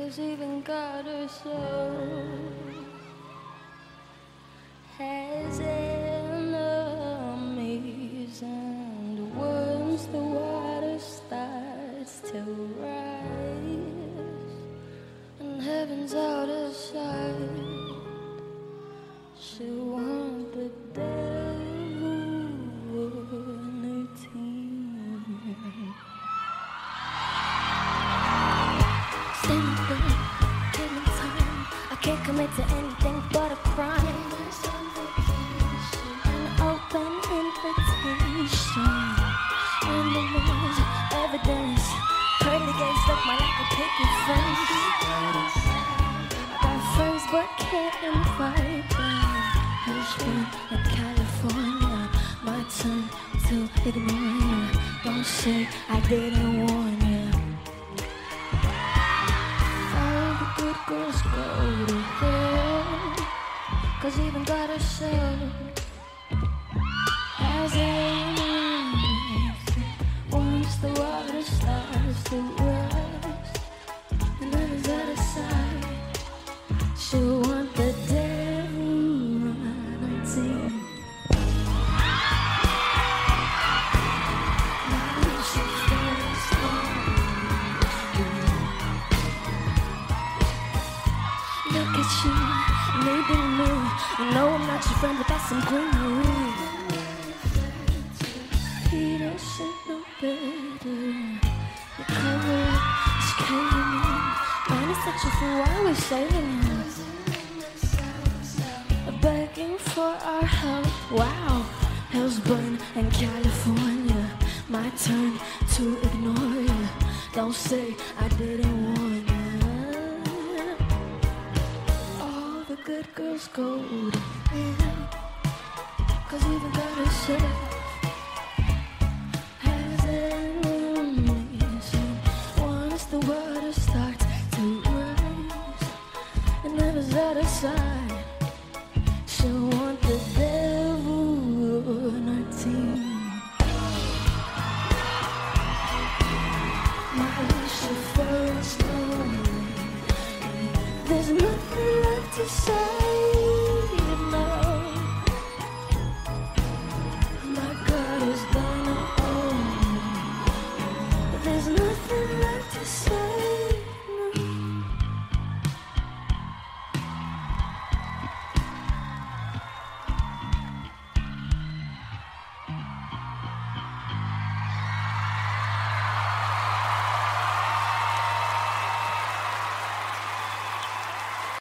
Cause even God herself has enemies, and once the water starts to rise, and heaven's out of sight, she'll want the devil on her team. Standing to anything but a crime. An open invitation. And the laws, evidence. The games look my like a picket fence. Got friends but can't invite them. Houston in California. My turn to ignore you. Don't say I didn't warn Cause even God herself has enemies. Once the water starts to rise, and then it's out of sight. She'll want the feels Look at you, needing me. You know I'm not your friend, but that's some greenery. He doesn't know better. The cover is caving in. Man, he's such a fool. Why are we saving him? Begging for our help. Wow, hell's burn in California. My turn to ignore you. Don't say I didn't warn good girls go to hell. Cause even has said the sun.